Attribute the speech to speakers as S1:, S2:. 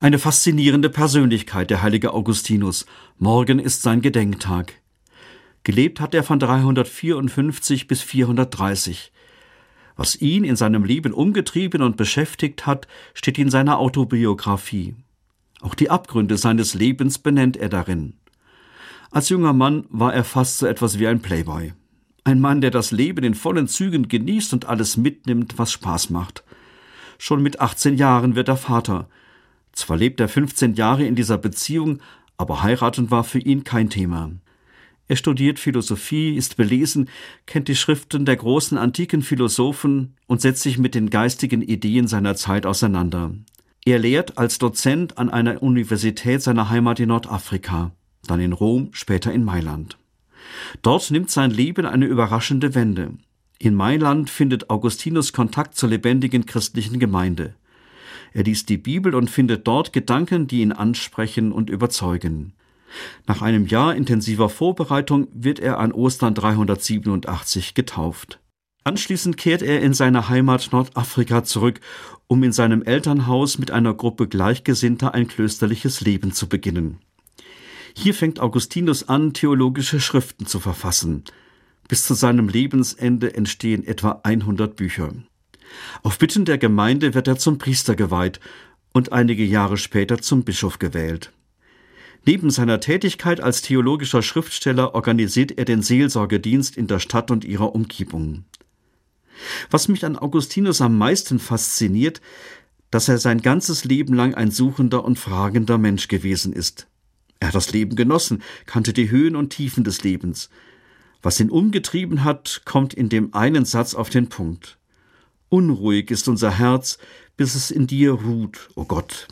S1: Eine faszinierende Persönlichkeit, der heilige Augustinus. Morgen ist sein Gedenktag. Gelebt hat er von 354 bis 430. Was ihn in seinem Leben umgetrieben und beschäftigt hat, steht in seiner Autobiografie. Auch die Abgründe seines Lebens benennt er darin. Als junger Mann war er fast so etwas wie ein Playboy. Ein Mann, der das Leben in vollen Zügen genießt und alles mitnimmt, was Spaß macht. Schon mit 18 Jahren wird er Vater. Zwar lebt er 15 Jahre in dieser Beziehung, aber heiraten war für ihn kein Thema. Er studiert Philosophie, ist belesen, kennt die Schriften der großen antiken Philosophen und setzt sich mit den geistigen Ideen seiner Zeit auseinander. Er lehrt als Dozent an einer Universität seiner Heimat in Nordafrika, dann in Rom, später in Mailand. Dort nimmt sein Leben eine überraschende Wende. In Mailand findet Augustinus Kontakt zur lebendigen christlichen Gemeinde. Er liest die Bibel und findet dort Gedanken, die ihn ansprechen und überzeugen. Nach einem Jahr intensiver Vorbereitung wird er an Ostern 387 getauft. Anschließend kehrt er in seine Heimat Nordafrika zurück, um in seinem Elternhaus mit einer Gruppe Gleichgesinnter ein klösterliches Leben zu beginnen. Hier fängt Augustinus an, theologische Schriften zu verfassen. Bis zu seinem Lebensende entstehen etwa 100 Bücher. Auf Bitten der Gemeinde wird er zum Priester geweiht und einige Jahre später zum Bischof gewählt. Neben seiner Tätigkeit als theologischer Schriftsteller organisiert er den Seelsorgedienst in der Stadt und ihrer Umgebung. Was mich an Augustinus am meisten fasziniert, dass er sein ganzes Leben lang ein suchender und fragender Mensch gewesen ist. Er hat das Leben genossen, kannte die Höhen und Tiefen des Lebens. Was ihn umgetrieben hat, kommt in dem einen Satz auf den Punkt. Unruhig ist unser Herz, bis es in dir ruht, o oh Gott.